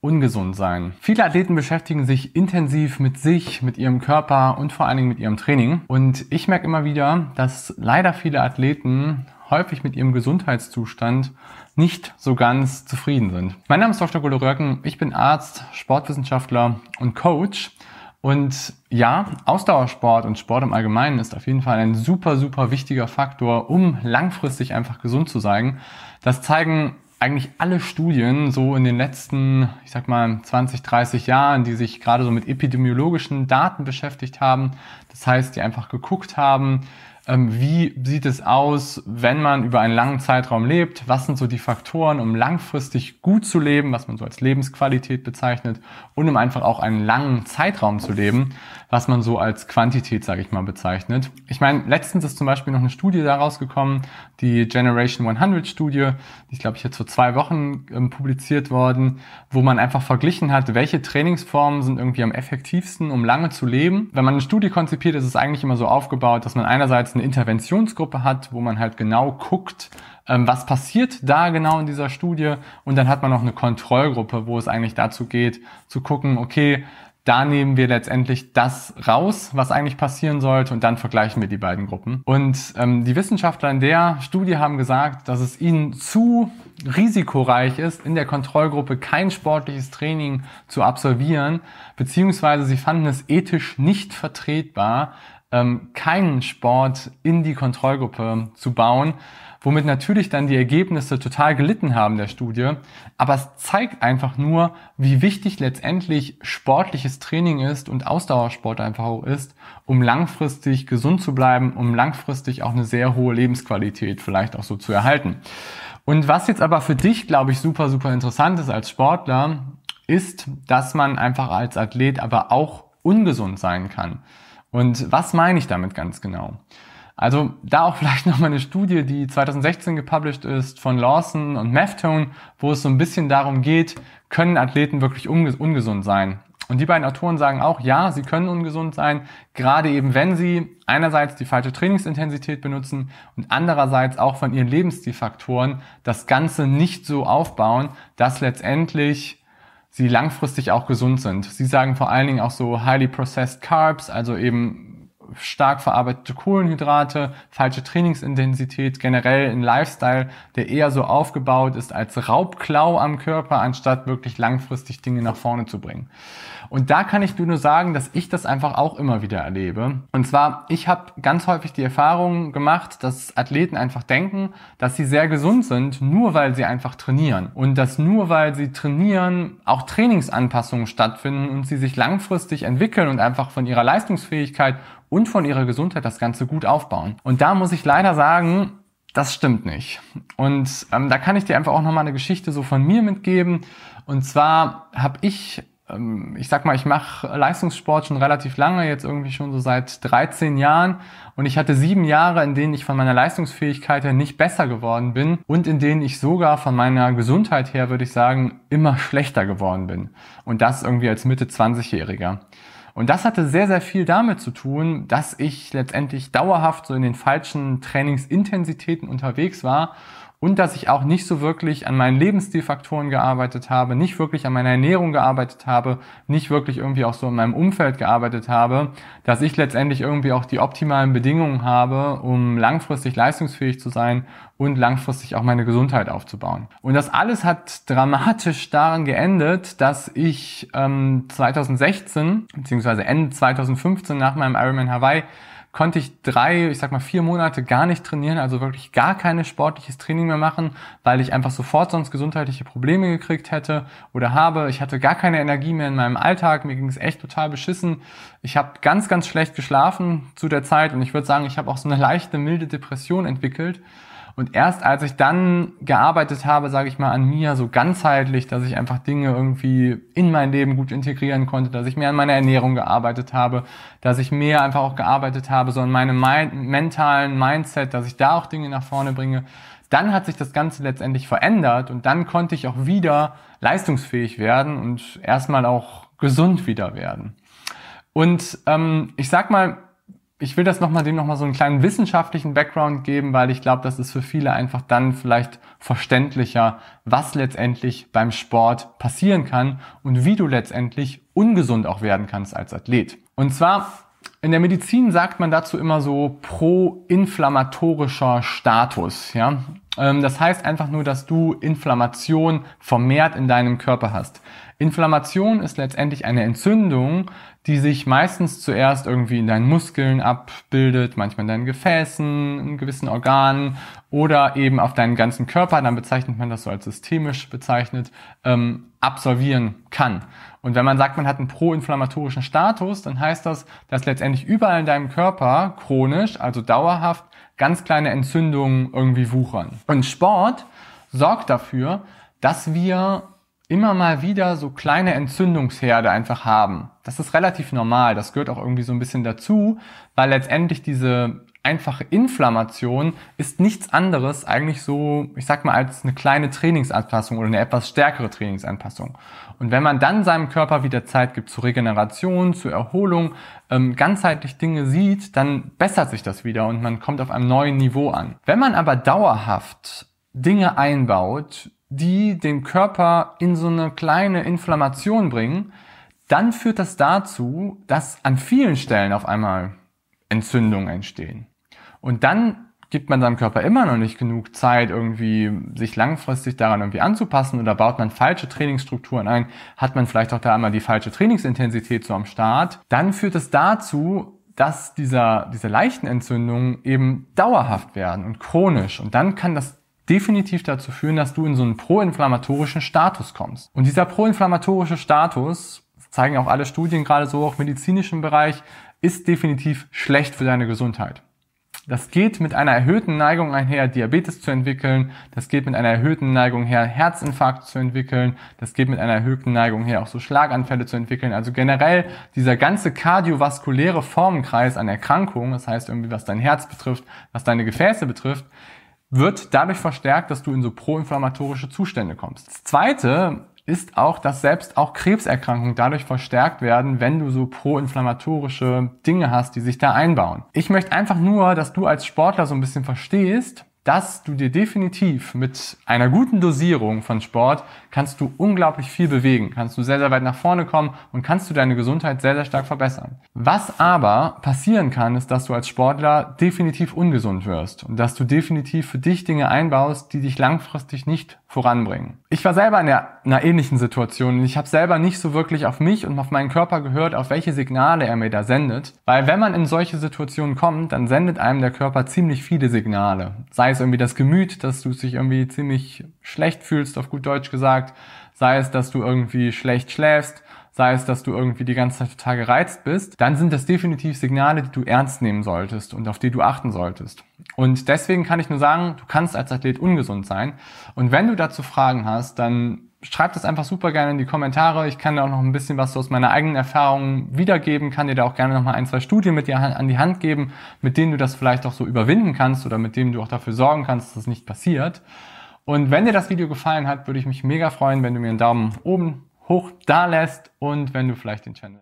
ungesund sein. Viele Athleten beschäftigen sich intensiv mit sich, mit ihrem Körper und vor allen Dingen mit ihrem Training. Und ich merke immer wieder, dass leider viele Athleten häufig mit ihrem Gesundheitszustand nicht so ganz zufrieden sind. Mein Name ist Dr. Golo Röcken, ich bin Arzt, Sportwissenschaftler und Coach. Und ja, Ausdauersport und Sport im Allgemeinen ist auf jeden Fall ein super, super wichtiger Faktor, um langfristig einfach gesund zu sein. Das zeigen eigentlich alle Studien so in den letzten, ich sag mal, 20, 30 Jahren, die sich gerade so mit epidemiologischen Daten beschäftigt haben. Das heißt, die einfach geguckt haben, wie sieht es aus, wenn man über einen langen Zeitraum lebt? Was sind so die Faktoren, um langfristig gut zu leben, was man so als Lebensqualität bezeichnet und um einfach auch einen langen Zeitraum zu leben, was man so als Quantität, sage ich mal, bezeichnet. Ich meine, letztens ist zum Beispiel noch eine Studie daraus gekommen, die Generation 100 Studie, die ist, glaube ich, jetzt vor zwei Wochen ähm, publiziert worden, wo man einfach verglichen hat, welche Trainingsformen sind irgendwie am effektivsten, um lange zu leben. Wenn man eine Studie konzipiert, ist es eigentlich immer so aufgebaut, dass man einerseits einerseits eine Interventionsgruppe hat, wo man halt genau guckt, ähm, was passiert da genau in dieser Studie und dann hat man noch eine Kontrollgruppe, wo es eigentlich dazu geht, zu gucken, okay, da nehmen wir letztendlich das raus, was eigentlich passieren sollte und dann vergleichen wir die beiden Gruppen. Und ähm, die Wissenschaftler in der Studie haben gesagt, dass es ihnen zu risikoreich ist, in der Kontrollgruppe kein sportliches Training zu absolvieren, beziehungsweise sie fanden es ethisch nicht vertretbar, ähm, keinen Sport in die Kontrollgruppe zu bauen, womit natürlich dann die Ergebnisse total gelitten haben der Studie. Aber es zeigt einfach nur, wie wichtig letztendlich sportliches Training ist und Ausdauersport einfach auch ist, um langfristig gesund zu bleiben, um langfristig auch eine sehr hohe Lebensqualität vielleicht auch so zu erhalten. Und was jetzt aber für dich, glaube ich, super, super interessant ist als Sportler, ist, dass man einfach als Athlet aber auch ungesund sein kann. Und was meine ich damit ganz genau? Also da auch vielleicht nochmal eine Studie, die 2016 gepublished ist von Lawson und Maftone, wo es so ein bisschen darum geht, können Athleten wirklich ungesund sein? Und die beiden Autoren sagen auch, ja, sie können ungesund sein, gerade eben wenn sie einerseits die falsche Trainingsintensität benutzen und andererseits auch von ihren Lebensstilfaktoren das Ganze nicht so aufbauen, dass letztendlich sie langfristig auch gesund sind. Sie sagen vor allen Dingen auch so highly processed carbs, also eben stark verarbeitete Kohlenhydrate, falsche Trainingsintensität, generell ein Lifestyle, der eher so aufgebaut ist als Raubklau am Körper, anstatt wirklich langfristig Dinge nach vorne zu bringen. Und da kann ich nur sagen, dass ich das einfach auch immer wieder erlebe. Und zwar, ich habe ganz häufig die Erfahrung gemacht, dass Athleten einfach denken, dass sie sehr gesund sind, nur weil sie einfach trainieren. Und dass nur weil sie trainieren, auch Trainingsanpassungen stattfinden und sie sich langfristig entwickeln und einfach von ihrer Leistungsfähigkeit und von ihrer Gesundheit das Ganze gut aufbauen. Und da muss ich leider sagen, das stimmt nicht. Und ähm, da kann ich dir einfach auch nochmal eine Geschichte so von mir mitgeben. Und zwar habe ich ähm, ich sag mal, ich mache Leistungssport schon relativ lange, jetzt irgendwie schon so seit 13 Jahren. Und ich hatte sieben Jahre, in denen ich von meiner Leistungsfähigkeit her nicht besser geworden bin und in denen ich sogar von meiner Gesundheit her, würde ich sagen, immer schlechter geworden bin. Und das irgendwie als Mitte 20-Jähriger. Und das hatte sehr, sehr viel damit zu tun, dass ich letztendlich dauerhaft so in den falschen Trainingsintensitäten unterwegs war und dass ich auch nicht so wirklich an meinen Lebensstilfaktoren gearbeitet habe, nicht wirklich an meiner Ernährung gearbeitet habe, nicht wirklich irgendwie auch so in meinem Umfeld gearbeitet habe, dass ich letztendlich irgendwie auch die optimalen Bedingungen habe, um langfristig leistungsfähig zu sein und langfristig auch meine Gesundheit aufzubauen. Und das alles hat dramatisch daran geendet, dass ich ähm, 2016 beziehungsweise Ende 2015 nach meinem Ironman Hawaii konnte ich drei, ich sag mal vier Monate gar nicht trainieren, also wirklich gar keine sportliches Training mehr machen, weil ich einfach sofort sonst gesundheitliche Probleme gekriegt hätte oder habe. Ich hatte gar keine Energie mehr in meinem Alltag, mir ging es echt total beschissen. Ich habe ganz, ganz schlecht geschlafen zu der Zeit und ich würde sagen, ich habe auch so eine leichte, milde Depression entwickelt. Und erst als ich dann gearbeitet habe, sage ich mal, an mir so ganzheitlich, dass ich einfach Dinge irgendwie in mein Leben gut integrieren konnte, dass ich mehr an meiner Ernährung gearbeitet habe, dass ich mehr einfach auch gearbeitet habe, so in meinem mentalen Mindset, dass ich da auch Dinge nach vorne bringe, dann hat sich das Ganze letztendlich verändert und dann konnte ich auch wieder leistungsfähig werden und erstmal auch gesund wieder werden. Und ähm, ich sag mal, ich will das nochmal dem nochmal so einen kleinen wissenschaftlichen Background geben, weil ich glaube, das ist für viele einfach dann vielleicht verständlicher, was letztendlich beim Sport passieren kann und wie du letztendlich ungesund auch werden kannst als Athlet. Und zwar in der Medizin sagt man dazu immer so proinflammatorischer Status, ja. Ähm, das heißt einfach nur, dass du Inflammation vermehrt in deinem Körper hast. Inflammation ist letztendlich eine Entzündung, die sich meistens zuerst irgendwie in deinen Muskeln abbildet, manchmal in deinen Gefäßen, in gewissen Organen oder eben auf deinen ganzen Körper, dann bezeichnet man das so als systemisch bezeichnet, ähm, absolvieren kann. Und wenn man sagt, man hat einen proinflammatorischen Status, dann heißt das, dass letztendlich überall in deinem Körper chronisch, also dauerhaft, ganz kleine Entzündungen irgendwie wuchern. Und Sport sorgt dafür, dass wir immer mal wieder so kleine Entzündungsherde einfach haben. Das ist relativ normal. Das gehört auch irgendwie so ein bisschen dazu, weil letztendlich diese einfache Inflammation ist nichts anderes eigentlich so, ich sag mal, als eine kleine Trainingsanpassung oder eine etwas stärkere Trainingsanpassung. Und wenn man dann seinem Körper wieder Zeit gibt zur Regeneration, zur Erholung, ähm, ganzheitlich Dinge sieht, dann bessert sich das wieder und man kommt auf einem neuen Niveau an. Wenn man aber dauerhaft Dinge einbaut, die den Körper in so eine kleine Inflammation bringen, dann führt das dazu, dass an vielen Stellen auf einmal Entzündungen entstehen. Und dann gibt man seinem Körper immer noch nicht genug Zeit, irgendwie sich langfristig daran irgendwie anzupassen oder baut man falsche Trainingsstrukturen ein, hat man vielleicht auch da einmal die falsche Trainingsintensität so am Start, dann führt es dazu, dass dieser, diese leichten Entzündungen eben dauerhaft werden und chronisch. Und dann kann das definitiv dazu führen, dass du in so einen proinflammatorischen Status kommst. Und dieser proinflammatorische Status, zeigen auch alle Studien gerade so, auch medizinischen Bereich, ist definitiv schlecht für deine Gesundheit. Das geht mit einer erhöhten Neigung einher, Diabetes zu entwickeln. Das geht mit einer erhöhten Neigung her, Herzinfarkt zu entwickeln. Das geht mit einer erhöhten Neigung her, auch so Schlaganfälle zu entwickeln. Also generell dieser ganze kardiovaskuläre Formenkreis an Erkrankungen, das heißt irgendwie, was dein Herz betrifft, was deine Gefäße betrifft, wird dadurch verstärkt, dass du in so proinflammatorische Zustände kommst. Das zweite ist auch, dass selbst auch Krebserkrankungen dadurch verstärkt werden, wenn du so proinflammatorische Dinge hast, die sich da einbauen. Ich möchte einfach nur, dass du als Sportler so ein bisschen verstehst, dass du dir definitiv mit einer guten Dosierung von Sport kannst du unglaublich viel bewegen, kannst du sehr, sehr weit nach vorne kommen und kannst du deine Gesundheit sehr, sehr stark verbessern. Was aber passieren kann, ist, dass du als Sportler definitiv ungesund wirst und dass du definitiv für dich Dinge einbaust, die dich langfristig nicht voranbringen. Ich war selber in einer ähnlichen Situation und ich habe selber nicht so wirklich auf mich und auf meinen Körper gehört, auf welche Signale er mir da sendet. Weil wenn man in solche Situationen kommt, dann sendet einem der Körper ziemlich viele Signale. Sei es irgendwie das Gemüt, dass du dich irgendwie ziemlich schlecht fühlst, auf gut Deutsch gesagt. Sei es, dass du irgendwie schlecht schläfst sei es, dass du irgendwie die ganze Zeit total gereizt bist, dann sind das definitiv Signale, die du ernst nehmen solltest und auf die du achten solltest. Und deswegen kann ich nur sagen, du kannst als Athlet ungesund sein. Und wenn du dazu Fragen hast, dann schreib das einfach super gerne in die Kommentare. Ich kann dir auch noch ein bisschen was aus meiner eigenen Erfahrung wiedergeben, kann dir da auch gerne noch mal ein, zwei Studien mit dir an die Hand geben, mit denen du das vielleicht auch so überwinden kannst oder mit denen du auch dafür sorgen kannst, dass das nicht passiert. Und wenn dir das Video gefallen hat, würde ich mich mega freuen, wenn du mir einen Daumen oben hoch da lässt und wenn du vielleicht den Channel